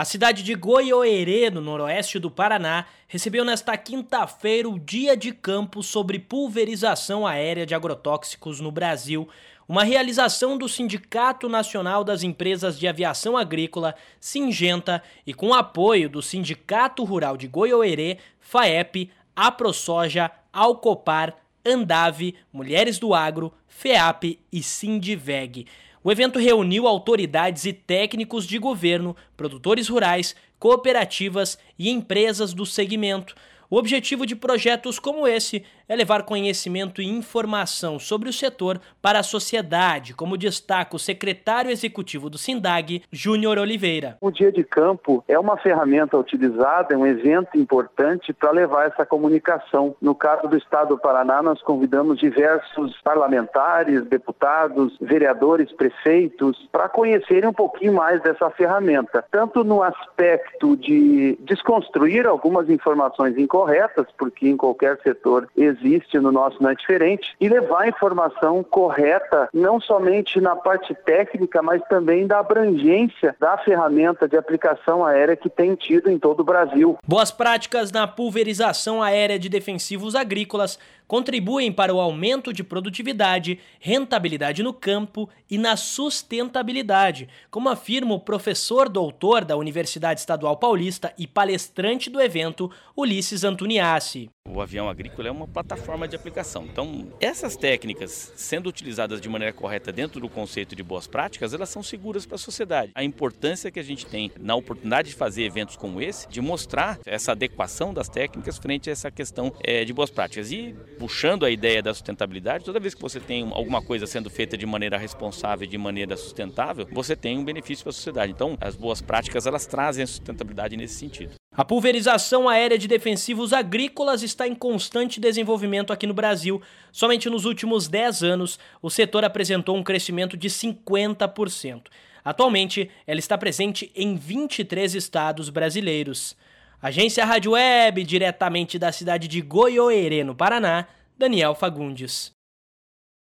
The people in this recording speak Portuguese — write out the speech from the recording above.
A cidade de Goiôerê, no noroeste do Paraná, recebeu nesta quinta-feira o Dia de Campo sobre pulverização aérea de agrotóxicos no Brasil, uma realização do Sindicato Nacional das Empresas de Aviação Agrícola, Singenta, e com apoio do Sindicato Rural de Goiôerê, FAEP, AproSoja, Alcopar, Andave, Mulheres do Agro, FEAP e Sindiveg. O evento reuniu autoridades e técnicos de governo, produtores rurais, cooperativas e empresas do segmento o objetivo de projetos como esse é levar conhecimento e informação sobre o setor para a sociedade, como destaca o secretário executivo do SINDAG, Júnior Oliveira. O Dia de Campo é uma ferramenta utilizada, é um evento importante para levar essa comunicação. No caso do Estado do Paraná, nós convidamos diversos parlamentares, deputados, vereadores, prefeitos, para conhecerem um pouquinho mais dessa ferramenta, tanto no aspecto de desconstruir algumas informações incorretas, corretas, porque em qualquer setor existe, no nosso não é diferente, e levar a informação correta, não somente na parte técnica, mas também da abrangência da ferramenta de aplicação aérea que tem tido em todo o Brasil. Boas práticas na pulverização aérea de defensivos agrícolas contribuem para o aumento de produtividade, rentabilidade no campo e na sustentabilidade, como afirma o professor doutor da Universidade Estadual Paulista e palestrante do evento, Ulisses Antoniassi. O avião agrícola é uma plataforma de aplicação. Então, essas técnicas, sendo utilizadas de maneira correta dentro do conceito de boas práticas, elas são seguras para a sociedade. A importância que a gente tem na oportunidade de fazer eventos como esse, de mostrar essa adequação das técnicas frente a essa questão é, de boas práticas. E puxando a ideia da sustentabilidade, toda vez que você tem alguma coisa sendo feita de maneira responsável, de maneira sustentável, você tem um benefício para a sociedade. Então, as boas práticas elas trazem a sustentabilidade nesse sentido. A pulverização aérea de defensivos agrícolas está em constante desenvolvimento aqui no Brasil. Somente nos últimos 10 anos, o setor apresentou um crescimento de 50%. Atualmente, ela está presente em 23 estados brasileiros. Agência Rádio Web, diretamente da cidade de Goiôerê, no Paraná, Daniel Fagundes.